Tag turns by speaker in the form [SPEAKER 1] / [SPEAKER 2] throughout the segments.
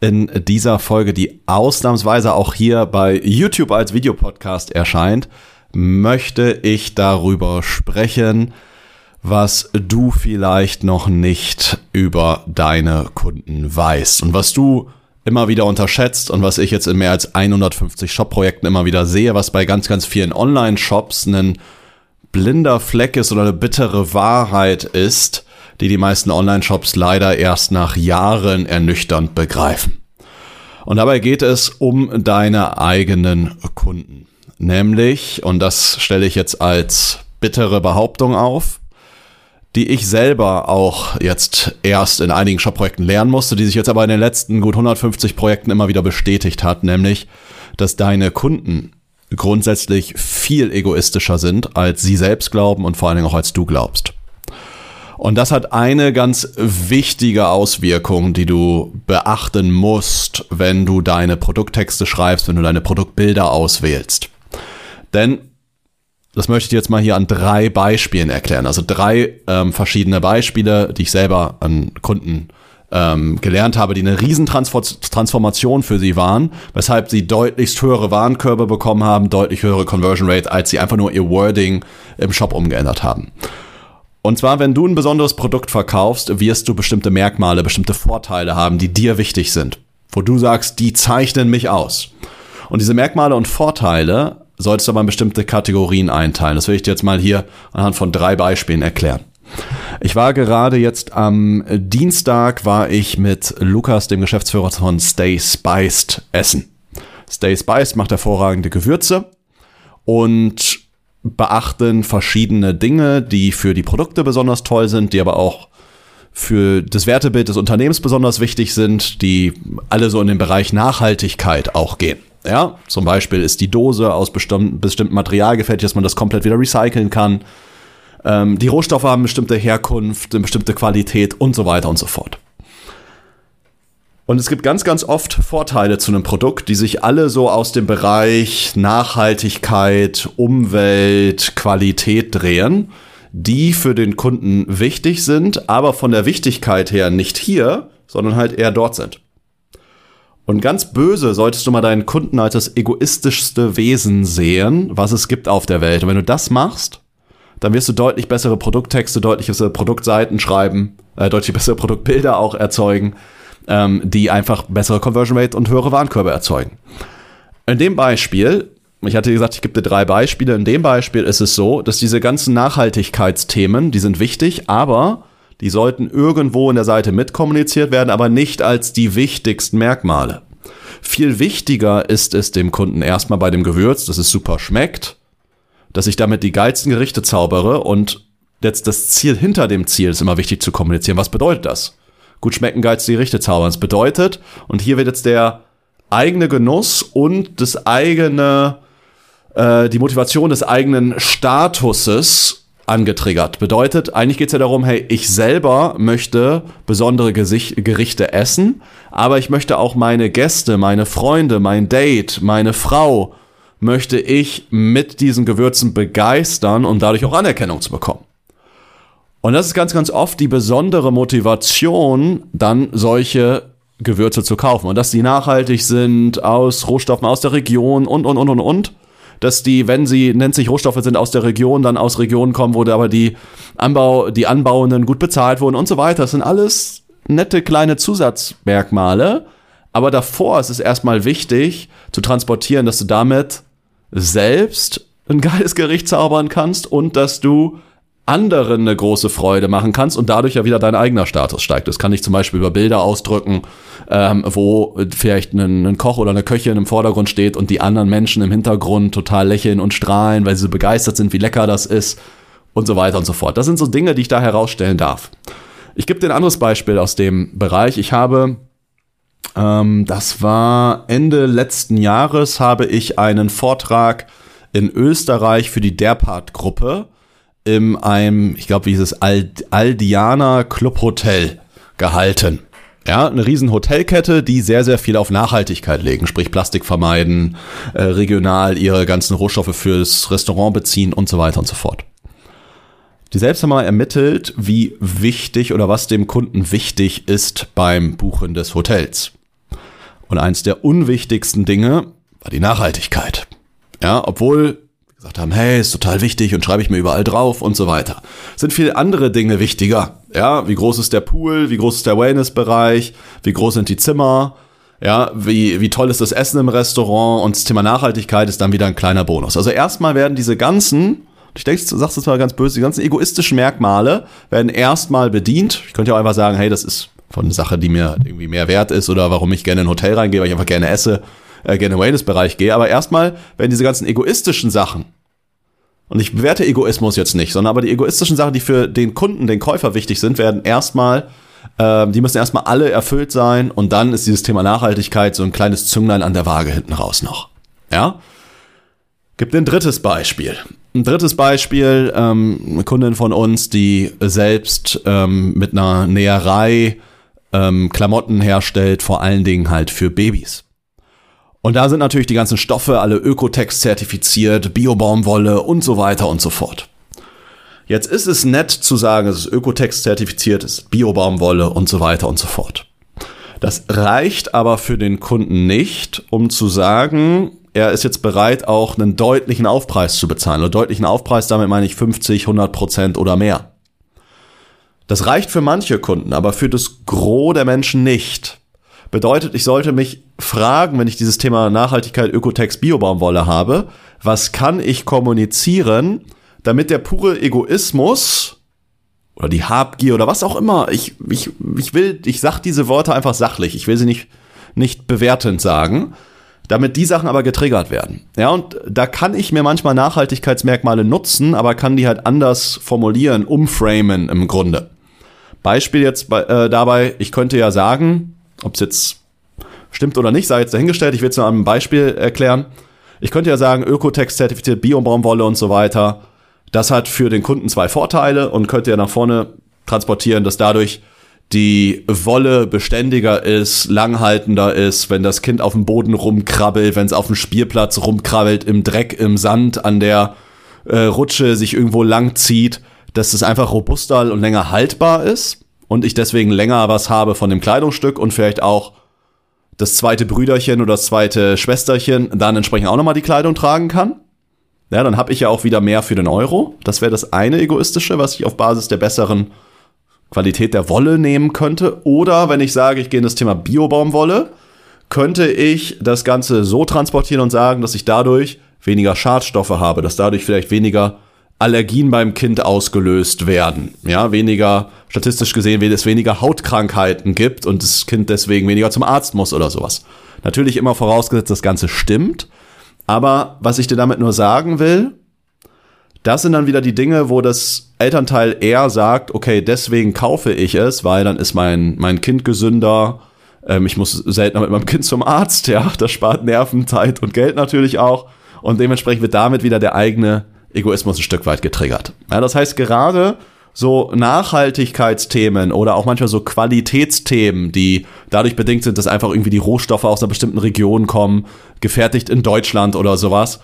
[SPEAKER 1] in dieser Folge, die ausnahmsweise auch hier bei YouTube als Videopodcast erscheint, möchte ich darüber sprechen, was du vielleicht noch nicht über deine Kunden weißt und was du immer wieder unterschätzt und was ich jetzt in mehr als 150 Shop-Projekten immer wieder sehe, was bei ganz, ganz vielen Online-Shops ein blinder Fleck ist oder eine bittere Wahrheit ist, die die meisten Online-Shops leider erst nach Jahren ernüchternd begreifen. Und dabei geht es um deine eigenen Kunden. Nämlich, und das stelle ich jetzt als bittere Behauptung auf, die ich selber auch jetzt erst in einigen Shop-Projekten lernen musste, die sich jetzt aber in den letzten gut 150 Projekten immer wieder bestätigt hat, nämlich, dass deine Kunden grundsätzlich viel egoistischer sind, als sie selbst glauben und vor allen Dingen auch als du glaubst. Und das hat eine ganz wichtige Auswirkung, die du beachten musst, wenn du deine Produkttexte schreibst, wenn du deine Produktbilder auswählst. Denn das möchte ich jetzt mal hier an drei Beispielen erklären. Also drei ähm, verschiedene Beispiele, die ich selber an Kunden ähm, gelernt habe, die eine Riesentransformation für sie waren, weshalb sie deutlichst höhere Warenkörbe bekommen haben, deutlich höhere Conversion Rate, als sie einfach nur ihr Wording im Shop umgeändert haben. Und zwar, wenn du ein besonderes Produkt verkaufst, wirst du bestimmte Merkmale, bestimmte Vorteile haben, die dir wichtig sind, wo du sagst, die zeichnen mich aus. Und diese Merkmale und Vorteile solltest du aber in bestimmte Kategorien einteilen. Das will ich dir jetzt mal hier anhand von drei Beispielen erklären. Ich war gerade jetzt am Dienstag war ich mit Lukas, dem Geschäftsführer von Stay Spiced, essen. Stay Spiced macht hervorragende Gewürze und beachten verschiedene Dinge, die für die Produkte besonders toll sind, die aber auch für das Wertebild des Unternehmens besonders wichtig sind, die alle so in den Bereich Nachhaltigkeit auch gehen. Ja, zum Beispiel ist die Dose aus bestimmten, bestimmten Material gefertigt, dass man das komplett wieder recyceln kann. Ähm, die Rohstoffe haben bestimmte Herkunft, eine bestimmte Qualität und so weiter und so fort. Und es gibt ganz, ganz oft Vorteile zu einem Produkt, die sich alle so aus dem Bereich Nachhaltigkeit, Umwelt, Qualität drehen, die für den Kunden wichtig sind, aber von der Wichtigkeit her nicht hier, sondern halt eher dort sind. Und ganz böse solltest du mal deinen Kunden als das egoistischste Wesen sehen, was es gibt auf der Welt. Und wenn du das machst, dann wirst du deutlich bessere Produkttexte, deutlich bessere Produktseiten schreiben, äh, deutlich bessere Produktbilder auch erzeugen, ähm, die einfach bessere Conversion Rate und höhere Warenkörbe erzeugen. In dem Beispiel, ich hatte gesagt, ich gebe dir drei Beispiele. In dem Beispiel ist es so, dass diese ganzen Nachhaltigkeitsthemen, die sind wichtig, aber die sollten irgendwo in der Seite mitkommuniziert werden, aber nicht als die wichtigsten Merkmale. Viel wichtiger ist es dem Kunden erstmal bei dem Gewürz, dass es super schmeckt, dass ich damit die geilsten Gerichte zaubere und jetzt das Ziel hinter dem Ziel ist immer wichtig zu kommunizieren. Was bedeutet das? Gut schmecken, geilste Gerichte zaubern. Das bedeutet, und hier wird jetzt der eigene Genuss und das eigene, äh, die Motivation des eigenen Statuses angetriggert. Bedeutet, eigentlich geht es ja darum, hey, ich selber möchte besondere Gesicht, Gerichte essen, aber ich möchte auch meine Gäste, meine Freunde, mein Date, meine Frau, möchte ich mit diesen Gewürzen begeistern und dadurch auch Anerkennung zu bekommen. Und das ist ganz, ganz oft die besondere Motivation, dann solche Gewürze zu kaufen. Und dass die nachhaltig sind, aus Rohstoffen aus der Region und, und, und, und, und dass die, wenn sie, nennt sich Rohstoffe sind aus der Region, dann aus Regionen kommen, wo aber die Anbau, die Anbauenden gut bezahlt wurden und so weiter. Das sind alles nette kleine Zusatzmerkmale. Aber davor ist es erstmal wichtig zu transportieren, dass du damit selbst ein geiles Gericht zaubern kannst und dass du anderen eine große Freude machen kannst und dadurch ja wieder dein eigener Status steigt. Das kann ich zum Beispiel über Bilder ausdrücken, ähm, wo vielleicht ein, ein, Koch oder eine Köchin im Vordergrund steht und die anderen Menschen im Hintergrund total lächeln und strahlen, weil sie so begeistert sind, wie lecker das ist und so weiter und so fort. Das sind so Dinge, die ich da herausstellen darf. Ich gebe dir ein anderes Beispiel aus dem Bereich. Ich habe Ähm, das war Ende letzten Jahres habe ich einen Vortrag in Österreich für die Derpart-Gruppe in einem, ich glaube, wie hieß es, Aldiana Club Hotel gehalten. Ja, eine riesen Hotelkette, die sehr, sehr viel auf Nachhaltigkeit legen, sprich Plastik vermeiden, äh, regional ihre ganzen Rohstoffe fürs Restaurant beziehen und so weiter und so fort. Die selbst haben mal ermittelt, wie wichtig oder was dem Kunden wichtig ist beim Buchen des Hotels. Und eins der unwichtigsten Dinge war die Nachhaltigkeit. Ja, obwohl gesagt haben, hey, ist total wichtig und schreibe ich mir überall drauf und so weiter. Sind viele andere Dinge wichtiger. Ja, wie groß ist der Pool, wie groß ist der Wellnessbereich, wie groß sind die Zimmer, ja, wie, wie toll ist das Essen im Restaurant und das Thema Nachhaltigkeit ist dann wieder ein kleiner Bonus. Also erstmal werden diese ganzen, ich denke, du sagst es mal ganz böse, die ganzen egoistischen Merkmale werden erstmal bedient. Ich könnte ja auch einfach sagen, hey, das ist von Sache, die mir irgendwie mehr wert ist oder warum ich gerne in ein Hotel reingehe, weil ich einfach gerne esse äh, gerne Wellness-Bereich gehe. Aber erstmal werden diese ganzen egoistischen Sachen, und ich bewerte Egoismus jetzt nicht, sondern aber die egoistischen Sachen, die für den Kunden, den Käufer wichtig sind, werden erstmal, äh, die müssen erstmal alle erfüllt sein und dann ist dieses Thema Nachhaltigkeit so ein kleines Zünglein an der Waage hinten raus noch. Ja? Gibt ein drittes Beispiel. Ein drittes Beispiel, ähm, eine Kundin von uns, die selbst ähm, mit einer Näherei ähm, Klamotten herstellt, vor allen Dingen halt für Babys. Und da sind natürlich die ganzen Stoffe alle Ökotex zertifiziert, Biobaumwolle und so weiter und so fort. Jetzt ist es nett zu sagen, es ist Ökotex zertifiziert, es ist Biobaumwolle und so weiter und so fort. Das reicht aber für den Kunden nicht, um zu sagen, er ist jetzt bereit, auch einen deutlichen Aufpreis zu bezahlen. Und deutlichen Aufpreis, damit meine ich 50, 100 Prozent oder mehr. Das reicht für manche Kunden, aber für das Gros der Menschen nicht. Bedeutet, ich sollte mich fragen, wenn ich dieses Thema Nachhaltigkeit, Ökotext, Biobaumwolle habe, was kann ich kommunizieren, damit der pure Egoismus oder die Habgier oder was auch immer, ich, ich, ich will, ich sag diese Worte einfach sachlich, ich will sie nicht, nicht bewertend sagen, damit die Sachen aber getriggert werden. Ja, und da kann ich mir manchmal Nachhaltigkeitsmerkmale nutzen, aber kann die halt anders formulieren, umframen im Grunde. Beispiel jetzt bei, äh, dabei, ich könnte ja sagen, ob es jetzt stimmt oder nicht, sei jetzt dahingestellt. Ich will es nur an einem Beispiel erklären. Ich könnte ja sagen, Ökotex zertifiziert Biobaumwolle und so weiter. Das hat für den Kunden zwei Vorteile und könnte ja nach vorne transportieren, dass dadurch die Wolle beständiger ist, langhaltender ist, wenn das Kind auf dem Boden rumkrabbelt, wenn es auf dem Spielplatz rumkrabbelt, im Dreck, im Sand, an der äh, Rutsche sich irgendwo lang zieht, dass es einfach robuster und länger haltbar ist und ich deswegen länger was habe von dem Kleidungsstück und vielleicht auch das zweite Brüderchen oder das zweite Schwesterchen dann entsprechend auch nochmal die Kleidung tragen kann. Ja, dann habe ich ja auch wieder mehr für den Euro. Das wäre das eine egoistische, was ich auf Basis der besseren Qualität der Wolle nehmen könnte. Oder wenn ich sage, ich gehe in das Thema Biobaumwolle, könnte ich das Ganze so transportieren und sagen, dass ich dadurch weniger Schadstoffe habe, dass dadurch vielleicht weniger Allergien beim Kind ausgelöst werden. Ja, weniger, statistisch gesehen, wenn es weniger Hautkrankheiten gibt und das Kind deswegen weniger zum Arzt muss oder sowas. Natürlich immer vorausgesetzt, das Ganze stimmt. Aber was ich dir damit nur sagen will, das sind dann wieder die Dinge, wo das Elternteil eher sagt, okay, deswegen kaufe ich es, weil dann ist mein, mein Kind gesünder, ähm, ich muss seltener mit meinem Kind zum Arzt, ja, das spart Nerven, Zeit und Geld natürlich auch. Und dementsprechend wird damit wieder der eigene Egoismus ein Stück weit getriggert. Ja, das heißt, gerade so Nachhaltigkeitsthemen oder auch manchmal so Qualitätsthemen, die dadurch bedingt sind, dass einfach irgendwie die Rohstoffe aus einer bestimmten Region kommen, gefertigt in Deutschland oder sowas,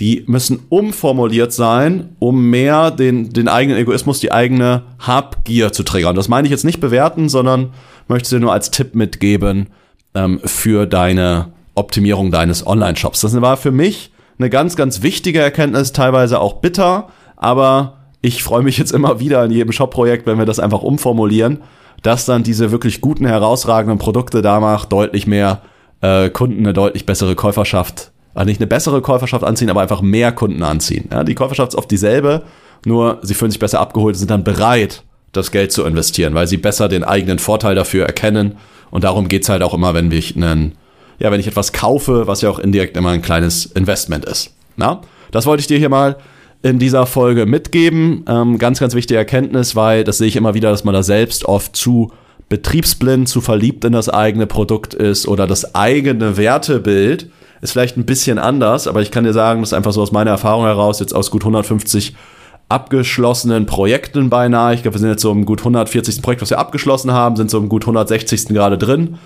[SPEAKER 1] die müssen umformuliert sein, um mehr den, den eigenen Egoismus, die eigene Habgier zu triggern. Das meine ich jetzt nicht bewerten, sondern möchte dir nur als Tipp mitgeben ähm, für deine Optimierung deines Online-Shops. Das war für mich eine ganz, ganz wichtige Erkenntnis, teilweise auch bitter, aber ich freue mich jetzt immer wieder in jedem Shop-Projekt, wenn wir das einfach umformulieren, dass dann diese wirklich guten, herausragenden Produkte da macht, deutlich mehr äh, Kunden eine deutlich bessere Käuferschaft, also nicht eine bessere Käuferschaft anziehen, aber einfach mehr Kunden anziehen. Ja, die Käuferschaft ist oft dieselbe, nur sie fühlen sich besser abgeholt, sind dann bereit, das Geld zu investieren, weil sie besser den eigenen Vorteil dafür erkennen. Und darum geht's halt auch immer, wenn wir einen ja, wenn ich etwas kaufe, was ja auch indirekt immer ein kleines Investment ist. Na, das wollte ich dir hier mal in dieser Folge mitgeben. Ähm, ganz, ganz wichtige Erkenntnis, weil das sehe ich immer wieder, dass man da selbst oft zu betriebsblind, zu verliebt in das eigene Produkt ist oder das eigene Wertebild, ist vielleicht ein bisschen anders, aber ich kann dir sagen, das ist einfach so aus meiner Erfahrung heraus, jetzt aus gut 150 abgeschlossenen Projekten beinahe. Ich glaube, wir sind jetzt so im gut 140. Projekt, was wir abgeschlossen haben, sind so im gut 160. gerade drin.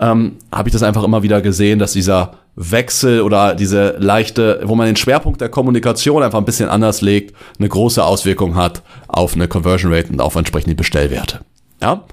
[SPEAKER 1] Ähm, habe ich das einfach immer wieder gesehen, dass dieser Wechsel oder diese leichte, wo man den Schwerpunkt der Kommunikation einfach ein bisschen anders legt, eine große Auswirkung hat auf eine Conversion Rate und auf entsprechende Bestellwerte. Ja?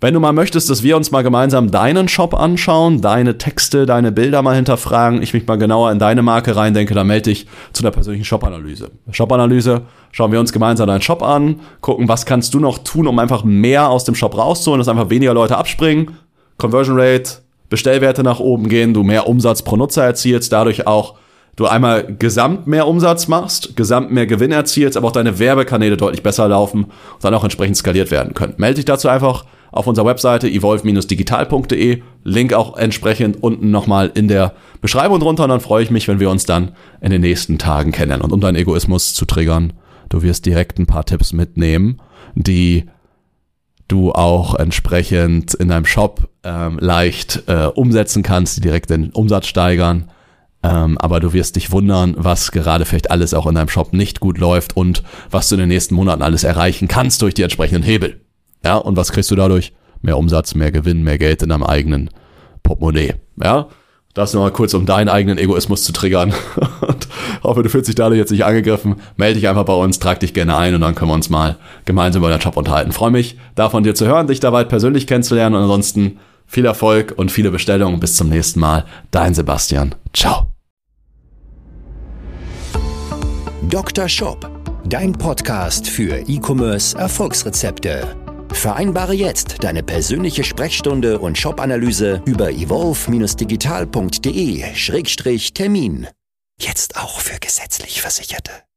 [SPEAKER 1] Wenn du mal möchtest, dass wir uns mal gemeinsam deinen Shop anschauen, deine Texte, deine Bilder mal hinterfragen, ich mich mal genauer in deine Marke reindenke, dann melde dich zu einer persönlichen Shop-Analyse. Shop-Analyse, schauen wir uns gemeinsam deinen Shop an, gucken, was kannst du noch tun, um einfach mehr aus dem Shop rauszuholen, dass einfach weniger Leute abspringen, Conversion Rate, Bestellwerte nach oben gehen, du mehr Umsatz pro Nutzer erzielst, dadurch auch du einmal gesamt mehr Umsatz machst, gesamt mehr Gewinn erzielst, aber auch deine Werbekanäle deutlich besser laufen und dann auch entsprechend skaliert werden können. Melde dich dazu einfach auf unserer Webseite evolve-digital.de. Link auch entsprechend unten nochmal in der Beschreibung drunter. Und dann freue ich mich, wenn wir uns dann in den nächsten Tagen kennenlernen. Und um deinen Egoismus zu triggern, du wirst direkt ein paar Tipps mitnehmen, die du auch entsprechend in deinem Shop ähm, leicht äh, umsetzen kannst, die direkt den Umsatz steigern. Ähm, aber du wirst dich wundern, was gerade vielleicht alles auch in deinem Shop nicht gut läuft und was du in den nächsten Monaten alles erreichen kannst durch die entsprechenden Hebel. Ja, und was kriegst du dadurch? Mehr Umsatz, mehr Gewinn, mehr Geld in deinem eigenen Portemonnaie. Ja, das nur mal kurz, um deinen eigenen Egoismus zu triggern. hoffe, du fühlst dich dadurch jetzt nicht angegriffen. Melde dich einfach bei uns, trag dich gerne ein und dann können wir uns mal gemeinsam über deinen Job unterhalten. Freue mich, da von dir zu hören, dich dabei persönlich kennenzulernen und ansonsten viel Erfolg und viele Bestellungen. Bis zum nächsten Mal. Dein Sebastian. Ciao.
[SPEAKER 2] Dr. Shop, dein Podcast für E-Commerce Erfolgsrezepte. Vereinbare jetzt deine persönliche Sprechstunde und Shop-Analyse über evolve-digital.de-termin. Jetzt auch für gesetzlich Versicherte.